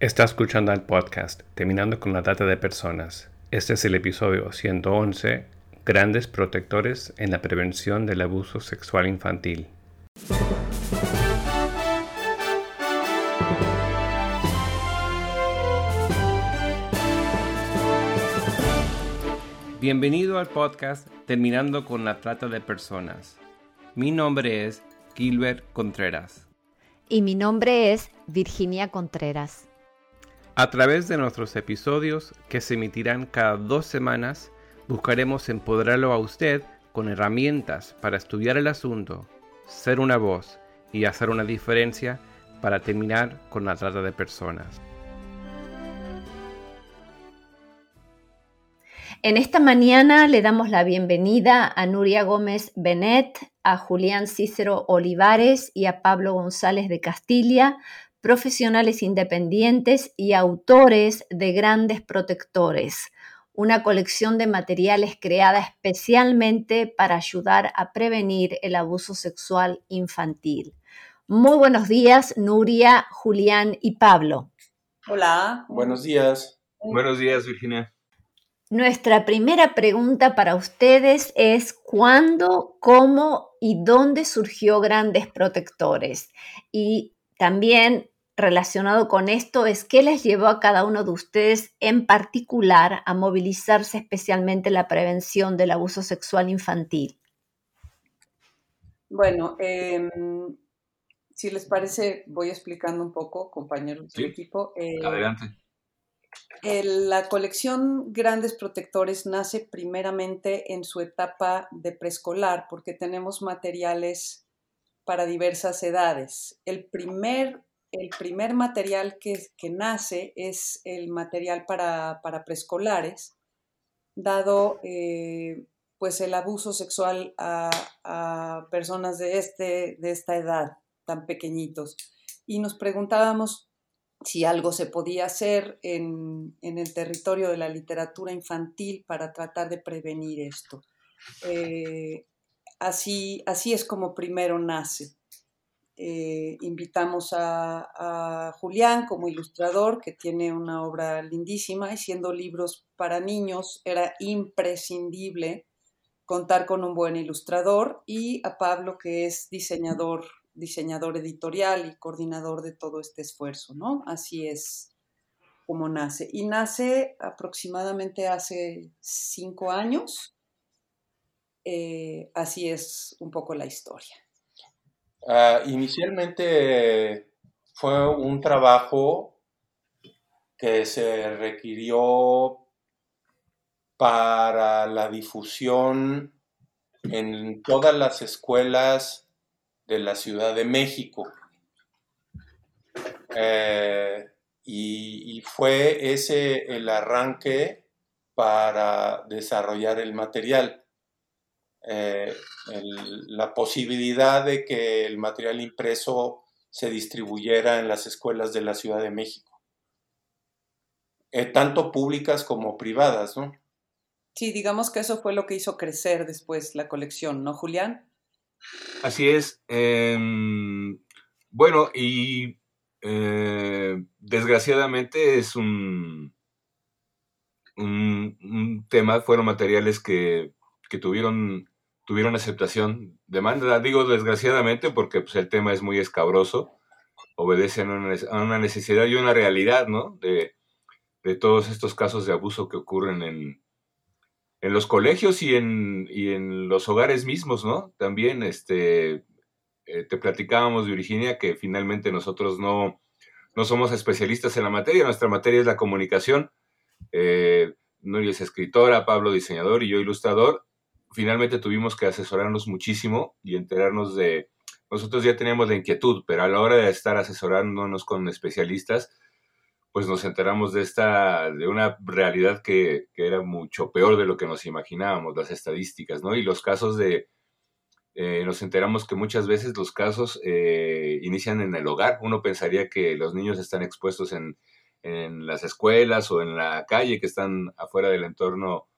Está escuchando el podcast Terminando con la Data de Personas. Este es el episodio 111, Grandes Protectores en la Prevención del Abuso Sexual Infantil. Bienvenido al podcast Terminando con la Trata de Personas. Mi nombre es Gilbert Contreras. Y mi nombre es Virginia Contreras. A través de nuestros episodios, que se emitirán cada dos semanas, buscaremos empoderarlo a usted con herramientas para estudiar el asunto, ser una voz y hacer una diferencia para terminar con la trata de personas. En esta mañana le damos la bienvenida a Nuria Gómez Benet, a Julián Cícero Olivares y a Pablo González de Castilla profesionales independientes y autores de Grandes Protectores, una colección de materiales creada especialmente para ayudar a prevenir el abuso sexual infantil. Muy buenos días, Nuria, Julián y Pablo. Hola. Buenos días. Buenos días, Virginia. Nuestra primera pregunta para ustedes es ¿cuándo, cómo y dónde surgió Grandes Protectores? Y también relacionado con esto es qué les llevó a cada uno de ustedes en particular a movilizarse especialmente en la prevención del abuso sexual infantil. Bueno, em, si les parece, voy explicando un poco, compañeros del equipo. Eh, Adelante. la colección Grandes Protectores nace primeramente en su etapa de preescolar porque tenemos materiales para diversas edades. El primer el primer material que, nace es el material para, preescolares, dado eh, pues el abuso sexual a, personas de, este, de esta edad, tan pequeñitos. Y nos preguntábamos si algo se podía hacer en, el territorio de la literatura infantil para tratar de prevenir esto. Eh, así, así es como primero nace. Eh, invitamos a, Julián como ilustrador, que tiene una obra lindísima, y siendo libros para niños era imprescindible contar con un buen ilustrador, y a Pablo, que es diseñador, diseñador editorial y coordinador de todo este esfuerzo, ¿no? Así es como nace. Y nace aproximadamente hace cinco años. Eh, así es un poco la historia. Ah, inicialmente fue un trabajo que se requirió para la difusión en todas las escuelas de la Ciudad de México. Eh, y, fue ese el arranque para desarrollar el material. Eh, la posibilidad de que el material impreso se distribuyera en las escuelas de la Ciudad de México, eh, tanto públicas como privadas, ¿no? Sí, digamos que eso fue lo que hizo crecer después la colección, ¿no, Julián? Así es. Em, bueno, y eh, desgraciadamente es un, un, tema, fueron materiales que, que tuvieron tuvieron aceptación demanda. Digo desgraciadamente porque pues, el tema es muy escabroso, obedece a una, necesidad y una realidad, ¿no? De, todos estos casos de abuso que ocurren en, en los colegios y en, en los hogares mismos, ¿no? También este, eh, te platicábamos, Virginia, que finalmente nosotros no, no somos especialistas en la materia, nuestra materia es la comunicación. Eh, Nuria es escritora, Pablo diseñador y yo ilustrador, finalmente tuvimos que asesorarnos muchísimo y enterarnos de... Nosotros ya teníamos la inquietud, pero a la hora de estar asesorándonos con especialistas, pues nos enteramos de esta, de una realidad que, era mucho peor de lo que nos imaginábamos, las estadísticas, ¿no? Y los casos de, eh, nos enteramos que muchas veces los casos eh, inician en el hogar. Uno pensaría que los niños están expuestos en, en las escuelas o en la calle, que están afuera del entorno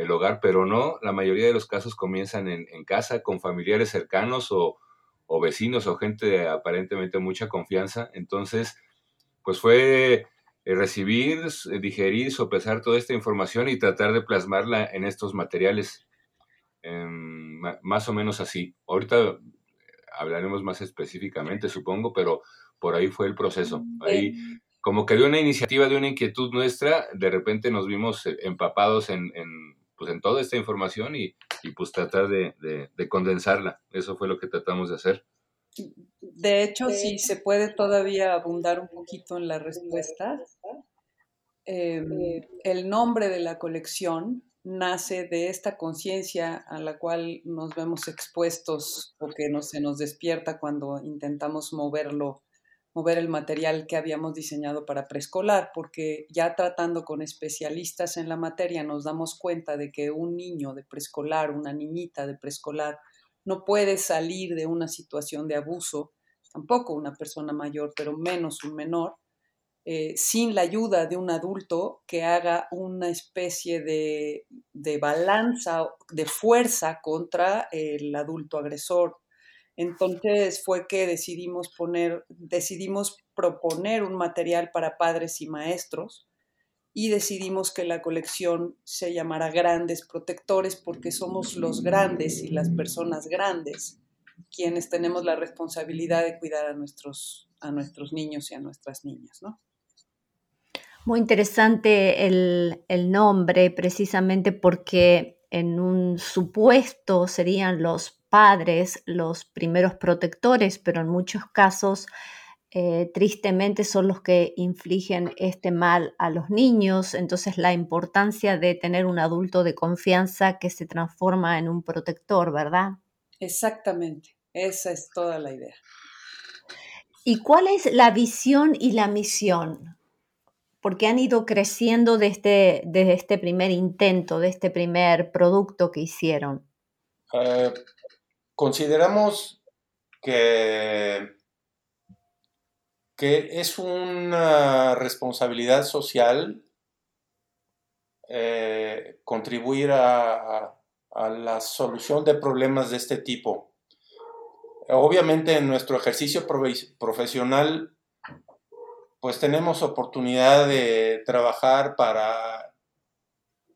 del hogar, pero no, la mayoría de los casos comienzan en, casa con familiares cercanos o, vecinos o gente de aparentemente mucha confianza. Entonces, pues fue eh, recibir, digerir, sopesar toda esta información y tratar de plasmarla en estos materiales. Em, más o menos así. Ahorita hablaremos más específicamente, supongo, pero por ahí fue el proceso. Ahí, como que de una iniciativa, de una inquietud nuestra, de repente nos vimos eh, empapados en, pues en toda esta información y, pues tratar de, condensarla. Eso fue lo que tratamos de hacer. De hecho, si se puede todavía abundar un poquito en la respuesta. Em, eh, el nombre de la colección nace de esta conciencia a la cual nos vemos expuestos o que no, se nos despierta cuando intentamos moverlo, mover el material que habíamos diseñado para preescolar, porque ya tratando con especialistas en la materia nos damos cuenta de que un niño de preescolar, una niñita de preescolar, no puede salir de una situación de abuso, tampoco una persona mayor, pero menos un menor, eh, sin la ayuda de un adulto que haga una especie de, de balanza, de fuerza contra el adulto agresor. Entonces fue que decidimos poner, decidimos proponer un material para padres y maestros y decidimos que la colección se llamara Grandes Protectores porque somos los grandes y las personas grandes quienes tenemos la responsabilidad de cuidar a nuestros, a nuestros niños y a nuestras niñas, ¿no? Muy interesante el, nombre, precisamente porque en un supuesto serían los padres los primeros protectores, pero en muchos casos eh, tristemente son los que infligen este mal a los niños. Entonces la importancia de tener un adulto de confianza que se transforma en un protector, ¿verdad? Exactamente, esa es toda la idea. ¿Y cuál es la visión y la misión? porque han ido creciendo desde, desde este primer intento, de este primer producto que hicieron? Eh, consideramos que, que es una responsabilidad social eh, contribuir a, a la solución de problemas de este tipo. Obviamente en nuestro ejercicio profesional pues tenemos oportunidad de trabajar para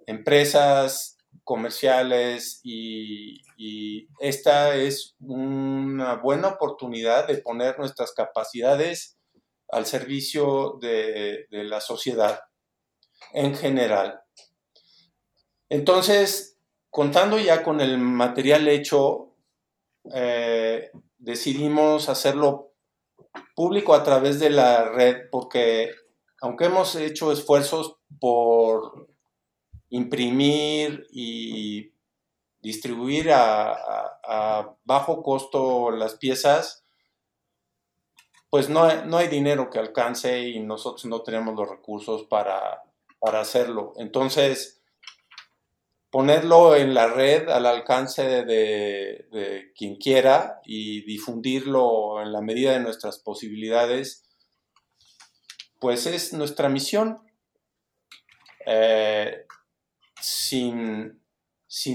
empresas comerciales y, esta es una buena oportunidad de poner nuestras capacidades al servicio de, la sociedad en general. Entonces, contando ya con el material hecho, eh, decidimos hacerlo público a través de la red, porque aunque hemos hecho esfuerzos por imprimir y distribuir a, bajo costo las piezas, pues no, no, hay dinero que alcance y nosotros no tenemos los recursos para, para hacerlo. Entonces, ponerlo en la red al alcance de, quien quiera y difundirlo en la medida de nuestras posibilidades, pues es nuestra misión. Eh, sin,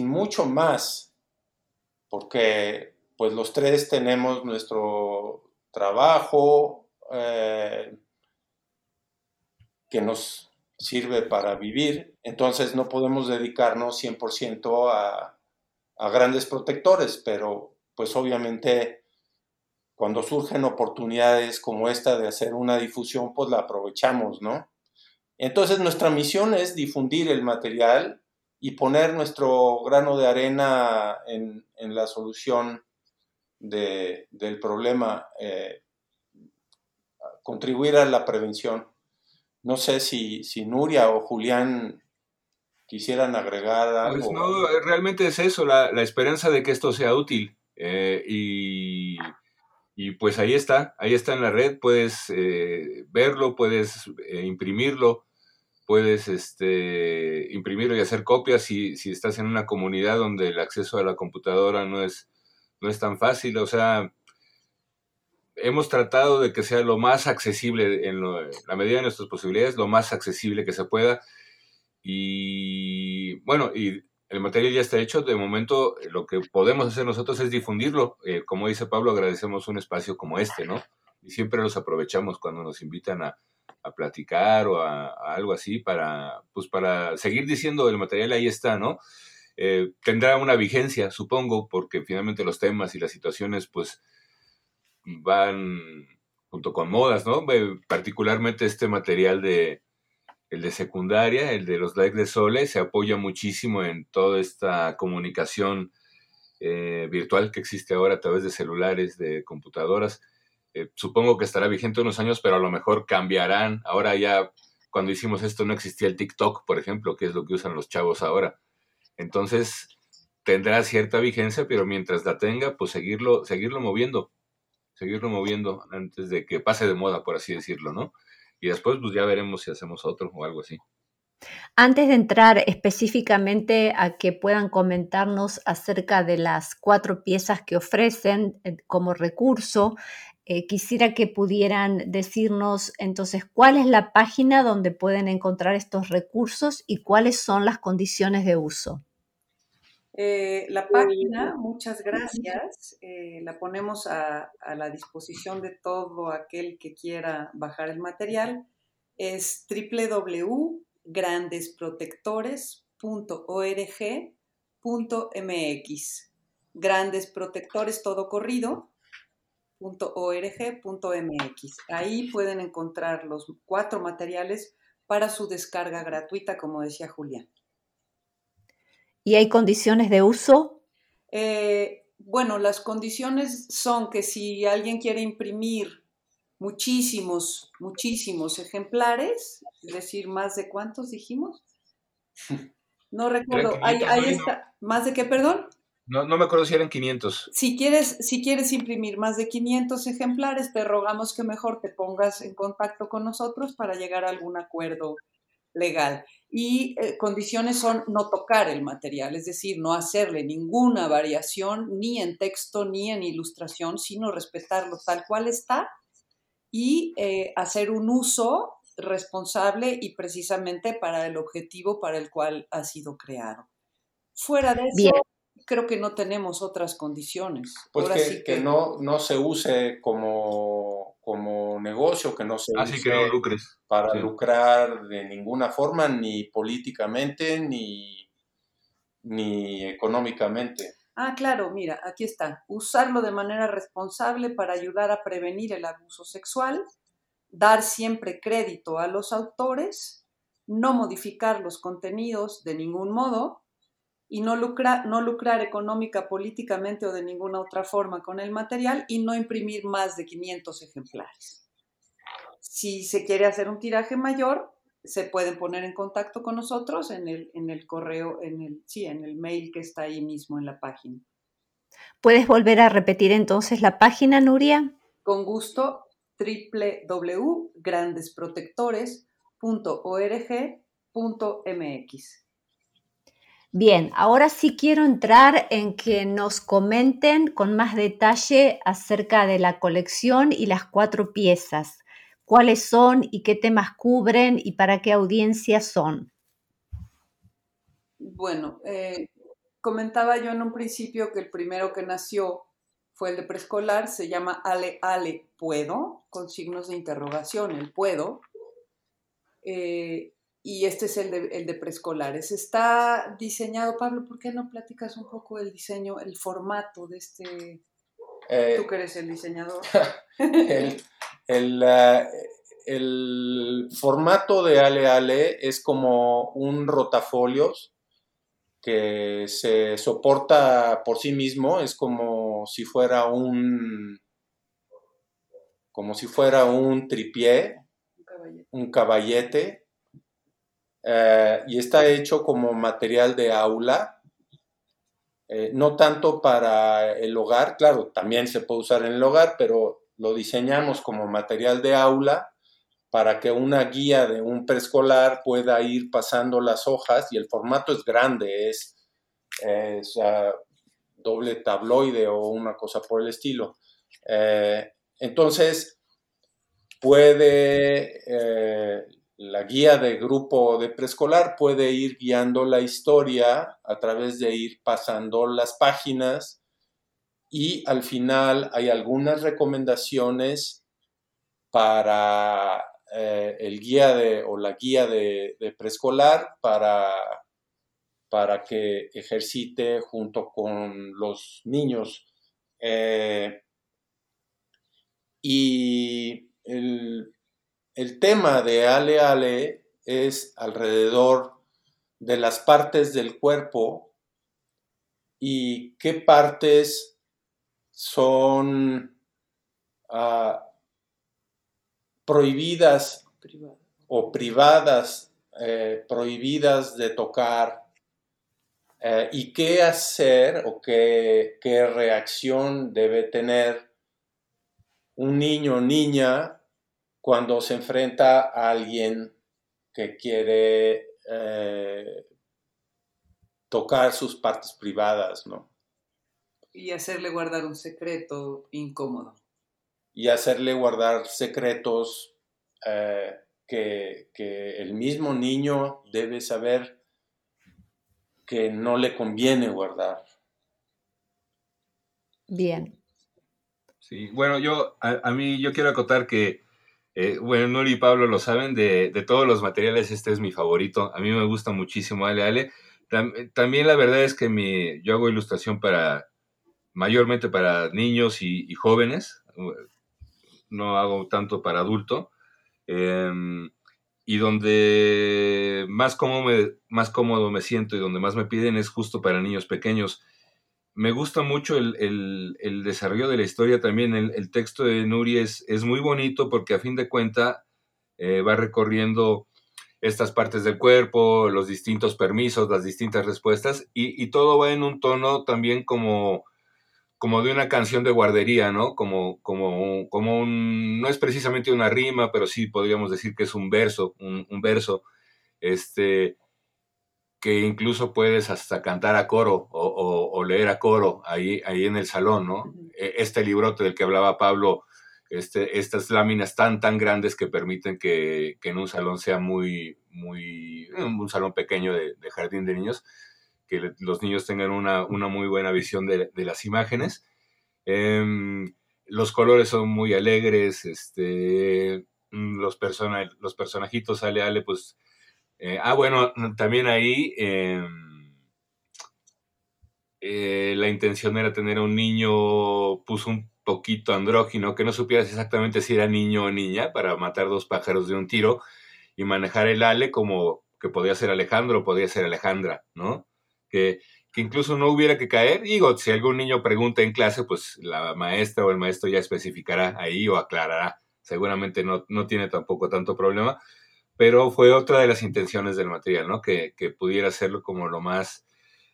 mucho más, porque pues los tres tenemos nuestro trabajo eh, que nos sirve para vivir, entonces no podemos dedicarnos 100% a, a grandes protectores, pero pues obviamente cuando surgen oportunidades como esta de hacer una difusión, pues la aprovechamos, ¿no? Entonces nuestra misión es difundir el material y poner nuestro grano de arena en, la solución del problema, eh, contribuir a la prevención. No sé si, si Nuria o Julián quisieran agregar pues algo. no, realmente es eso, la, esperanza de que esto sea útil. Eh, y, pues ahí está, ahí está en la red, puedes eh, verlo, puedes eh, imprimirlo, puedes este, imprimirlo y hacer copias si, si estás en una comunidad donde el acceso a la computadora no es, no es tan fácil. O sea, hemos tratado de que sea lo más accesible, en, la medida de nuestras posibilidades, lo más accesible que se pueda. Y bueno, y el material ya está hecho. De momento, lo que podemos hacer nosotros es difundirlo. Eh, como dice Pablo, agradecemos un espacio como este, ¿no? Y siempre los aprovechamos cuando nos invitan a, a platicar o a, algo así para, pues para seguir diciendo el material ahí está, ¿no? Eh, tendrá una vigencia, supongo, porque finalmente los temas y las situaciones pues van junto con modas, ¿no? Particularmente este material de el de secundaria, el de los likes de Sole, se apoya muchísimo en toda esta comunicación eh, virtual que existe ahora a través de celulares, de computadoras. Eh, supongo que estará vigente unos años, pero a lo mejor cambiarán. Ahora ya, cuando hicimos esto, no existía el TikTok, por ejemplo, que es lo que usan los chavos ahora. Entonces, tendrá cierta vigencia, pero mientras la tenga, pues seguirlo, seguirlo moviendo, seguirlo moviendo antes de que pase de moda, por así decirlo, ¿no? Y después, pues ya veremos si hacemos otro o algo así. Antes de entrar específicamente a que puedan comentarnos acerca de las cuatro piezas que ofrecen eh, como recurso, eh, quisiera que pudieran decirnos entonces cuál es la página donde pueden encontrar estos recursos y cuáles son las condiciones de uso. Eh, la página, muchas gracias, eh, la ponemos a, la disposición de todo aquel que quiera bajar el material. Es www.grandesprotectores.org.mx. Grandes Protectores, todo corrido, .org.mx. Ahí pueden encontrar los cuatro materiales para su descarga gratuita, como decía Julián. ¿Y hay condiciones de uso? Eh, bueno, las condiciones son que si alguien quiere imprimir muchísimos, muchísimos ejemplares, es decir, más de cuántos dijimos. No recuerdo. Ahí, ahí está. ¿Más de qué, perdón? No, no me acuerdo si eran 500. Si quieres, si quieres imprimir más de 500 ejemplares, te rogamos que mejor te pongas en contacto con nosotros para llegar a algún acuerdo legal. Y eh, condiciones son no tocar el material, es decir, no hacerle ninguna variación ni en texto ni en ilustración, sino respetarlo tal cual está y eh, hacer un uso responsable y precisamente para el objetivo para el cual ha sido creado. Fuera de eso, creo que no tenemos otras condiciones. Pues que, no, no se use como, como negocio, que no se Así que no lucres. para lucrar de ninguna forma, ni políticamente, ni, ni económicamente. Ah, claro, mira, aquí está. Usarlo de manera responsable para ayudar a prevenir el abuso sexual, dar siempre crédito a los autores, no modificar los contenidos de ningún modo, y no, no lucrar económica, políticamente o de ninguna otra forma con el material y no imprimir más de 500 ejemplares. Si se quiere hacer un tiraje mayor, se pueden poner en contacto con nosotros en el, en el correo, en el, sí, en el mail que está ahí mismo en la página. ¿Puedes volver a repetir entonces la página, Nuria? Con gusto, www.grandesprotectores.org.mx. Bien, ahora sí quiero entrar en que nos comenten con más detalle acerca de la colección y las cuatro piezas. ¿Cuáles son y qué temas cubren y para qué audiencia son? Bueno, eh, comentaba yo en un principio que el primero que nació fue el de preescolar, se llama Ale Ale Puedo, con signos de interrogación, el puedo. Eh, y este es el de, el de preescolares. Está diseñado, Pablo, ¿por qué no platicas un poco el diseño, el formato de este? Eh, Tú que eres el diseñador. el, eh, el, formato de Ale Ale es como un rotafolios que se soporta por sí mismo, es como si fuera un como si fuera un tripié, un caballete eh, y está hecho como material de aula, eh, no tanto para el hogar, claro, también se puede usar en el hogar, pero lo diseñamos como material de aula para que una guía de un preescolar pueda ir pasando las hojas y el formato es grande, es, ah, doble tabloide o una cosa por el estilo. Eh, entonces, puede la guía de grupo de preescolar puede ir guiando la historia a través de ir pasando las páginas y al final hay algunas recomendaciones para eh, el guía de, o la guía de, preescolar para, para que ejercite junto con los niños. Eh, y el, el tema de Ale Ale es alrededor de las partes del cuerpo y qué partes son ah, prohibidas o privadas, eh, prohibidas de tocar eh, y qué hacer o qué, qué reacción debe tener un niño o niña cuando se enfrenta a alguien que quiere eh, tocar sus partes privadas, ¿no? Y hacerle guardar un secreto incómodo. Y hacerle guardar secretos eh, que, el mismo niño debe saber que no le conviene guardar. Bien. Sí, bueno, yo a mí yo quiero acotar que eh, bueno, Nuri y Pablo lo saben, de, todos los materiales este es mi favorito. A mí me gusta muchísimo Ale Ale. también la verdad es que mi, yo hago ilustración para, mayormente para niños y, jóvenes. No hago tanto para adulto. Em, y donde más cómodo, más cómodo me siento y donde más me piden es justo para niños pequeños me gusta mucho el, desarrollo de la historia también. El, texto de Nuri es, muy bonito porque a fin de cuenta eh, va recorriendo estas partes del cuerpo, los distintos permisos, las distintas respuestas y, todo va en un tono también como, como de una canción de guardería, ¿no? Como, como, como un, no es precisamente una rima, pero sí podríamos decir que es un verso, un, un verso. Este, que incluso puedes hasta cantar a coro o, leer a coro ahí, ahí en el salón, ¿no? E, este librote del que hablaba Pablo, este, estas láminas tan, tan grandes que permiten que, en un salón sea muy, muy, un salón pequeño de, jardín de niños, que los niños tengan una, muy buena visión de, las imágenes. Em, los colores son muy alegres, este, los, los personajitos, Ale Ale, pues eh, ah, bueno, también ahí em, eh, la intención era tener un niño, puso un poquito andrógino, que no supieras exactamente si era niño o niña, para matar dos pájaros de un tiro y manejar el ale como que podía ser Alejandro o podía ser Alejandra, ¿no? Que, que incluso no hubiera que caer. Digo, si algún niño pregunta en clase, pues la maestra o el maestro ya especificará ahí o aclarará. Seguramente no, no tiene tampoco tanto problema pero fue otra de las intenciones del material, ¿no? Que, pudiera hacerlo como lo más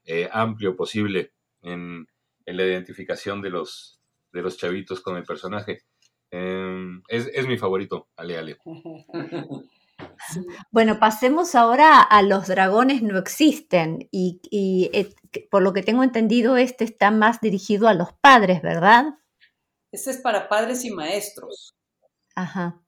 eh, amplio posible en, la identificación de los, de los chavitos con el personaje. Em, es, mi favorito, Ale Ale. Bueno, pasemos ahora a los dragones no existen y, eh, por lo que tengo entendido este está más dirigido a los padres, ¿verdad? Este es para padres y maestros. Ajá.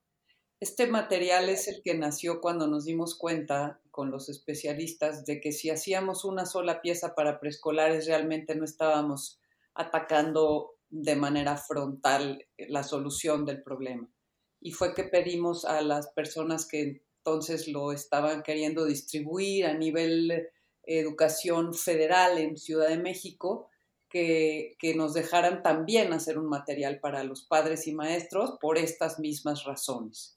Este material es el que nació cuando nos dimos cuenta con los especialistas de que si hacíamos una sola pieza para preescolares realmente no estábamos atacando de manera frontal la solución del problema. Y fue que pedimos a las personas que entonces lo estaban queriendo distribuir a nivel educación federal en Ciudad de México, que, que, nos dejaran también hacer un material para los padres y maestros por estas mismas razones.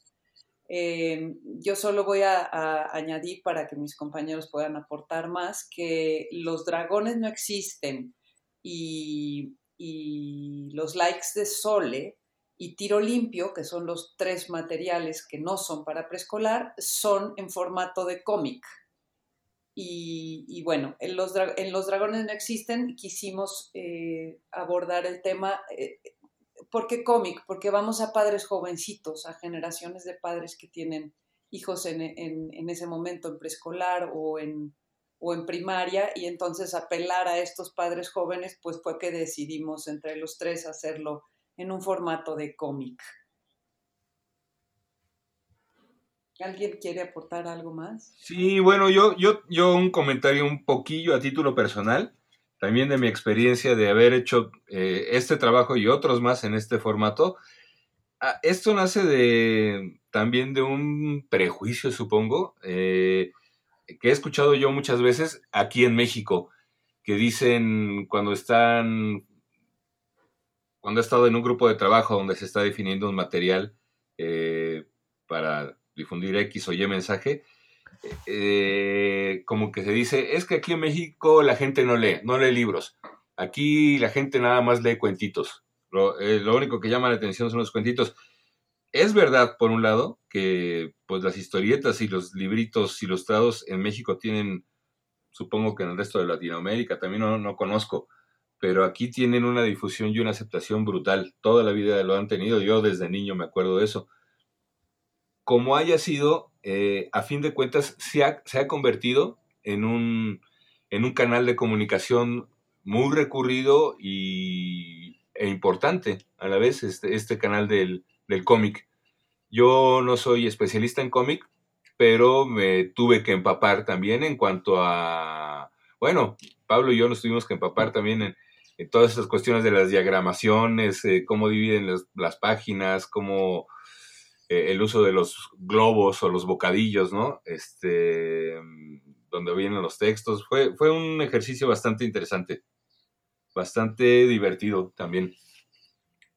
Eh, yo solo voy a, añadir para que mis compañeros puedan aportar más que los dragones no existen y, los likes de Sole y tiro limpio, que son los tres materiales que no son para preescolar, son en formato de cómic. Y, bueno, en los, dragones no existen, quisimos eh, abordar el tema. Eh, ¿Por qué cómic? Porque vamos a padres jovencitos, a generaciones de padres que tienen hijos en, ese momento en preescolar o en, o en primaria y entonces apelar a estos padres jóvenes, pues fue que decidimos entre los tres hacerlo en un formato de cómic. ¿Alguien quiere aportar algo más? Sí, bueno, yo, yo, yo un comentario un poquillo a título personal también de mi experiencia de haber hecho eh, este trabajo y otros más en este formato, ah, esto nace de también de un prejuicio, supongo, eh, que he escuchado yo muchas veces aquí en México, que dicen cuando están, cuando he estado en un grupo de trabajo donde se está definiendo un material eh, para difundir X o Y mensaje, eh, como que se dice, es que aquí en México la gente no lee, no lee libros. Aquí la gente nada más lee cuentitos. Lo, eh, lo, único que llama la atención son los cuentitos. Es verdad, por un lado, que pues las historietas y los libritos ilustrados en México tienen, supongo que en el resto de Latinoamérica, también no, no conozco, pero aquí tienen una difusión y una aceptación brutal. Toda la vida lo han tenido, yo desde niño me acuerdo de eso. Como haya sido, eh, a fin de cuentas, se ha, se ha convertido en un, en un canal de comunicación muy recurrido y, e importante a la vez, este, este canal del, del cómic. Yo no soy especialista en cómic, pero me tuve que empapar también en cuanto a, bueno, Pablo y yo nos tuvimos que empapar también en, todas estas cuestiones de las diagramaciones, eh, cómo dividen las, las páginas, cómo eh, el uso de los globos o los bocadillos, ¿no? Este, donde vienen los textos. Fue, fue un ejercicio bastante interesante, bastante divertido también.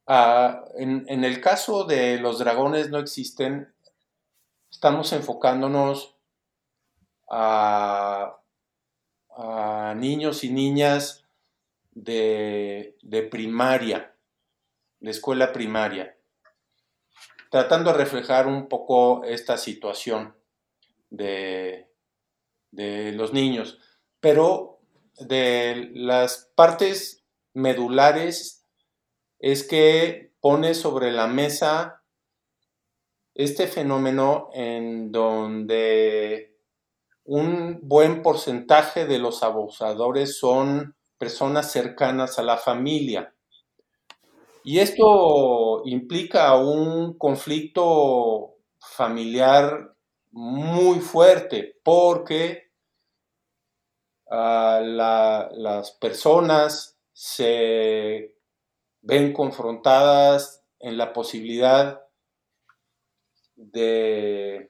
Ah, en, en, el caso de los dragones no existen, estamos enfocándonos a, a niños y niñas de, de, primaria, de escuela primaria, tratando de reflejar un poco esta situación de, los niños, pero de las partes medulares es que pone sobre la mesa este fenómeno en donde un buen porcentaje de los abusadores son personas cercanas a la familia. Y esto implica un conflicto familiar muy fuerte porque la, las personas se ven confrontadas en la posibilidad de,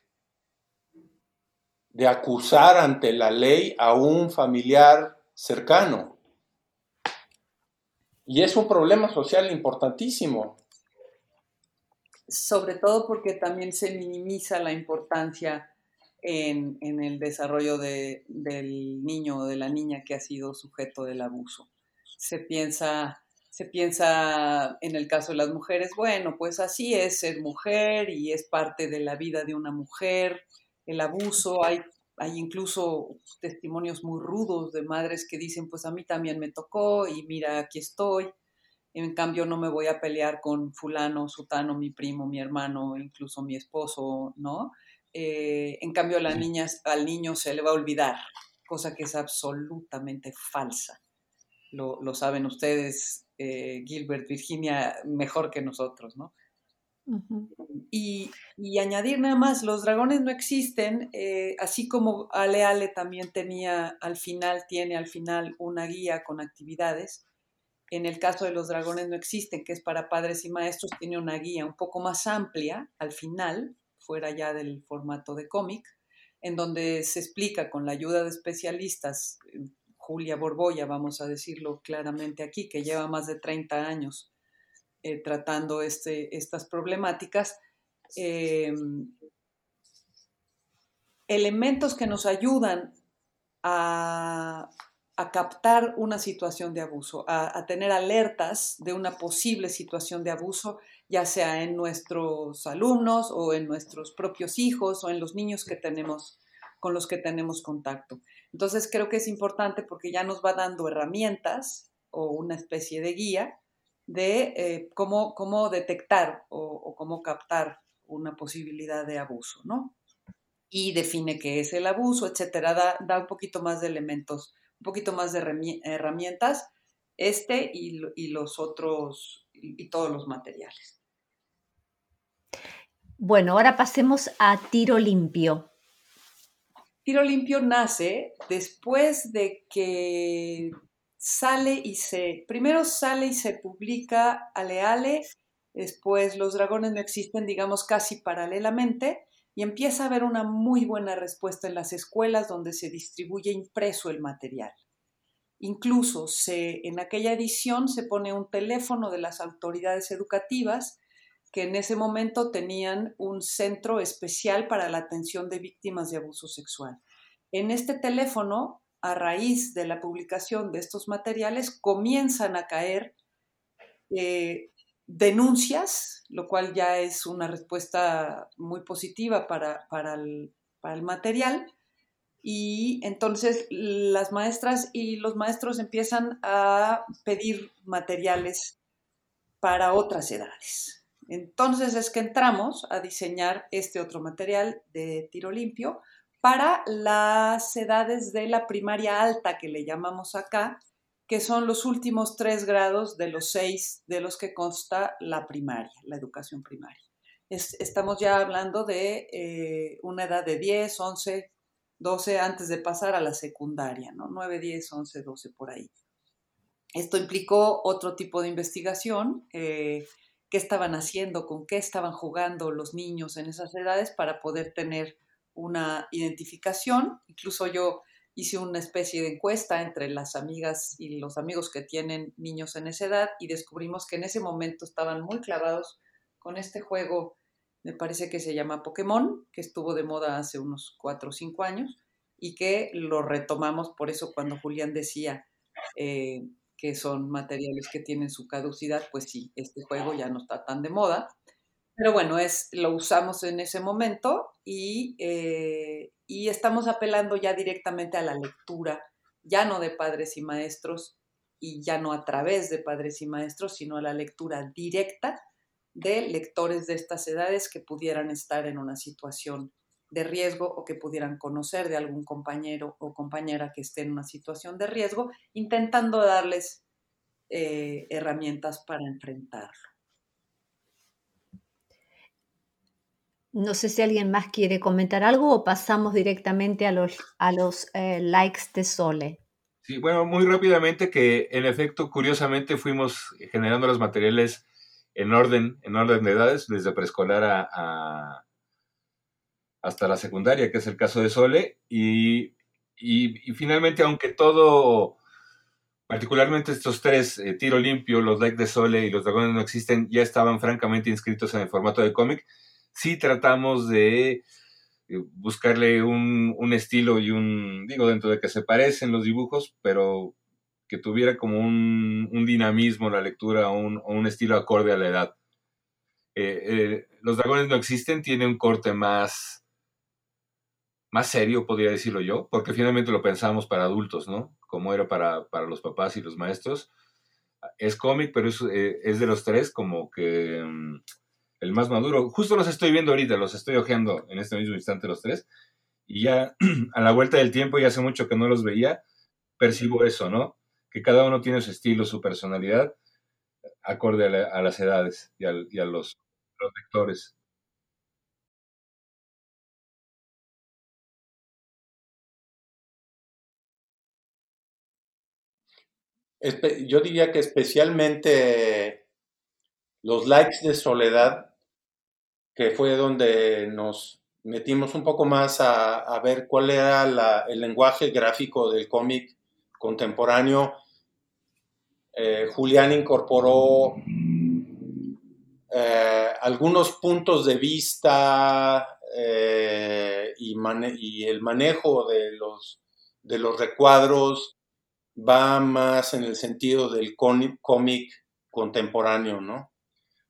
de acusar ante la ley a un familiar cercano. Y es un problema social importantísimo. Sobre todo porque también se minimiza la importancia en, en el desarrollo de, del niño o de la niña que ha sido sujeto del abuso. Se piensa se piensa en el caso de las mujeres, bueno, pues así es ser mujer y es parte de la vida de una mujer, el abuso, hay, hay incluso testimonios muy rudos de madres que dicen, pues a mí también me tocó y mira, aquí estoy, en cambio no me voy a pelear con fulano, sutano, mi primo, mi hermano, incluso mi esposo, ¿no? Eh, en cambio a las niñas, al niño se le va a olvidar, cosa que es absolutamente falsa. Lo, lo saben ustedes eh, Gilbert, Virginia, mejor que nosotros, ¿no? Y, añadir nada más, los dragones no existen, eh, así como Ale Ale también tenía al final, tiene al final una guía con actividades. En el caso de los dragones no existen, que es para padres y maestros, tiene una guía un poco más amplia al final, fuera ya del formato de cómic, en donde se explica con la ayuda de especialistas Julia Borboya, vamos a decirlo claramente aquí, que lleva más de 30 años eh, tratando este, estas problemáticas, em, elementos que nos ayudan a, captar una situación de abuso, a, a, tener alertas de una posible situación de abuso, ya sea en nuestros alumnos o en nuestros propios hijos o en los niños que tenemos, con los que tenemos contacto. Entonces creo que es importante porque ya nos va dando herramientas o una especie de guía de eh, cómo, cómo detectar o, cómo captar una posibilidad de abuso, ¿no? Y define qué es el abuso, etcétera. Da, da un poquito más de elementos, un poquito más de herramientas, este y, y los otros, y todos los materiales. Bueno, ahora pasemos a tiro limpio. Tiro Limpio nace después de que sale y se, primero sale y se publica Aleale Después los dragones no existen, digamos, casi paralelamente y empieza a haber una muy buena respuesta en las escuelas donde se distribuye impreso el material. Incluso se, en aquella edición se pone un teléfono de las autoridades educativas que en ese momento tenían un centro especial para la atención de víctimas de abuso sexual. En este teléfono, a raíz de la publicación de estos materiales, comienzan a caer eh, denuncias, lo cual ya es una respuesta muy positiva para, para, el, para, el, material. Y entonces las maestras y los maestros empiezan a pedir materiales para otras edades. Entonces es que entramos a diseñar este otro material de tiro limpio para las edades de la primaria alta que le llamamos acá, que son los últimos tres grados de los seis de los que consta la primaria, la educación primaria. estamos ya hablando de eh, una edad de 10, 11, 12 antes de pasar a la secundaria, ¿no? 9, 10, 11, 12 por ahí. Esto implicó otro tipo de investigación, eh, qué estaban haciendo, con qué estaban jugando los niños en esas edades para poder tener una identificación. Incluso yo hice una especie de encuesta entre las amigas y los amigos que tienen niños en esa edad y descubrimos que en ese momento estaban muy clavados con este juego, me parece que se llama Pokémon, que estuvo de moda hace unos cuatro o cinco años y que lo retomamos, por eso cuando Julián decía eh, que son materiales que tienen su caducidad, pues sí, este juego ya no está tan de moda. Pero bueno, es, lo usamos en ese momento y, eh, y estamos apelando ya directamente a la lectura, ya no de padres y maestros y ya no a través de padres y maestros, sino a la lectura directa de lectores de estas edades que pudieran estar en una situación de riesgo o que pudieran conocer de algún compañero o compañera que esté en una situación de riesgo, intentando darles eh, herramientas para enfrentarlo. No sé si alguien más quiere comentar algo o pasamos directamente a los, a los eh, likes de Sole. Sí, bueno, muy rápidamente que en efecto, curiosamente, fuimos generando los materiales en orden, en orden de edades, desde preescolar a, hasta la secundaria, que es el caso de Sole, y, finalmente, aunque todo, particularmente estos tres, eh, Tiro Limpio, los likes de Sole y los dragones no existen, ya estaban francamente inscritos en el formato de cómic, sí tratamos de eh, buscarle un, estilo y un, digo, dentro de que se parecen los dibujos, pero que tuviera como un, dinamismo la lectura o un, estilo acorde a la edad. Eh, eh, los dragones no existen, tiene un corte más, más serio, podría decirlo yo, porque finalmente lo pensamos para adultos, ¿no? Como era para, los papás y los maestros. Es cómic, pero es, es de los tres como que... Mm, el más maduro. Justo los estoy viendo ahorita, los estoy ojeando en este mismo instante los tres. Y ya a la vuelta del tiempo, y hace mucho que no los veía, percibo eso, ¿no? Que cada uno tiene su estilo, su personalidad, acorde a, las edades y, a los protectores. Yo diría que especialmente los likes de soledad que fue donde nos metimos un poco más a, ver cuál era el lenguaje gráfico del cómic contemporáneo. Eh, Julián incorporó eh, algunos puntos de vista eh, y, el manejo de los, de los recuadros va más en el sentido del cómic contemporáneo, ¿no?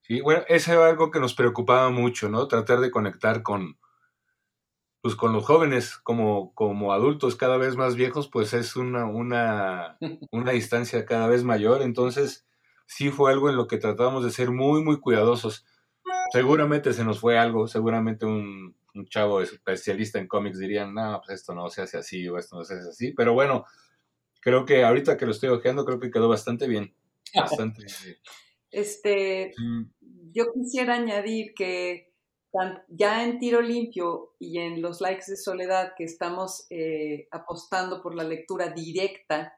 Sí, bueno, eso era algo que nos preocupaba mucho, ¿no? Tratar de conectar con, pues con los jóvenes como, como adultos cada vez más viejos, pues es una, una, una distancia cada vez mayor. Entonces, sí fue algo en lo que tratábamos de ser muy, muy cuidadosos. Seguramente se nos fue algo, seguramente un, un chavo especialista en cómics dirían, no, pues esto no se hace así o esto no se hace así. Pero bueno, creo que ahorita que lo estoy ojeando, creo que quedó bastante bien. Bastante. Este, yo quisiera añadir que ya en tiro limpio y en los likes de soledad que estamos eh, apostando por la lectura directa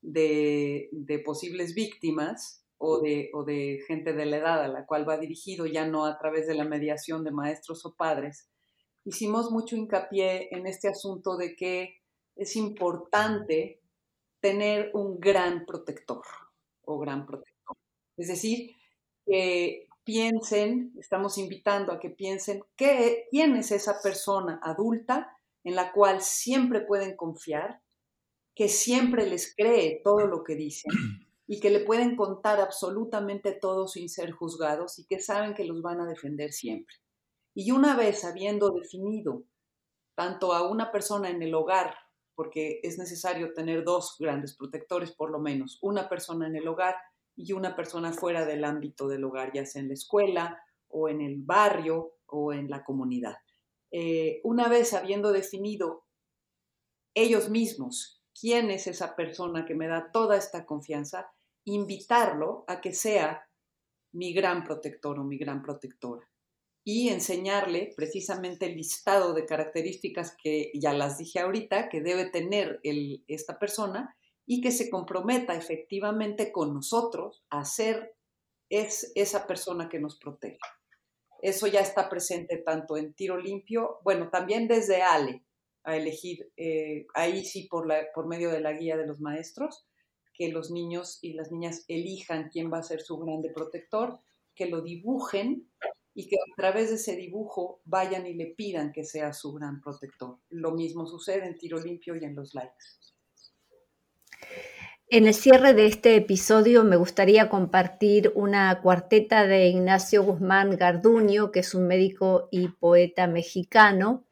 de, posibles víctimas o de, o de gente de la edad a la cual va dirigido, ya no a través de la mediación de maestros o padres, hicimos mucho hincapié en este asunto de que es importante tener un gran protector o gran protector. Es decir, que piensen, estamos invitando a que piensen qué, quién es esa persona adulta en la cual siempre pueden confiar, que siempre les cree todo lo que dicen y que le pueden contar absolutamente todo sin ser juzgados y que saben que los van a defender siempre. Y una vez habiendo definido tanto a una persona en el hogar, porque es necesario tener dos grandes protectores por lo menos, una persona en el hogar y una persona fuera del ámbito del hogar, ya sea en la escuela o en el barrio o en la comunidad. Eh, una vez habiendo definido ellos mismos quién es esa persona que me da toda esta confianza, invitarlo a que sea mi gran protector o mi gran protectora y enseñarle precisamente el listado de características que ya las dije ahorita, que debe tener esta persona y que se comprometa efectivamente con nosotros a ser es esa persona que nos protege. Eso ya está presente tanto en tiro limpio, bueno, también desde Ale, a elegir, eh, ahí sí por, por medio de la guía de los maestros, que los niños y las niñas elijan quién va a ser su grande protector, que lo dibujen y que a través de ese dibujo vayan y le pidan que sea su gran protector. Lo mismo sucede en tiro limpio y en los likes. En el cierre de este episodio me gustaría compartir una cuarteta de Ignacio Guzmán Garduño, que es un médico y poeta mexicano,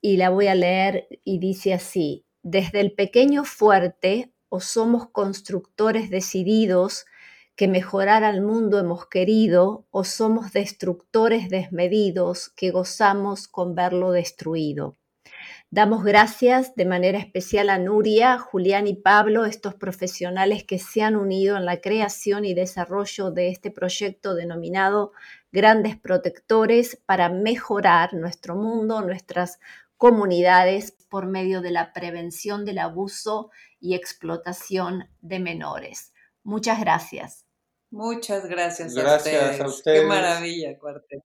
y la voy a leer y dice así, desde el pequeño fuerte o somos constructores decididos que mejorar al mundo hemos querido, o somos destructores desmedidos que gozamos con verlo destruido. Damos gracias de manera especial a Nuria, Julián y Pablo, estos profesionales que se han unido en la creación y desarrollo de este proyecto denominado Grandes Protectores para mejorar nuestro mundo, nuestras comunidades por medio de la prevención del abuso y explotación de menores. Muchas gracias. Muchas gracias, gracias a, ustedes. Qué maravilla, cuarteto.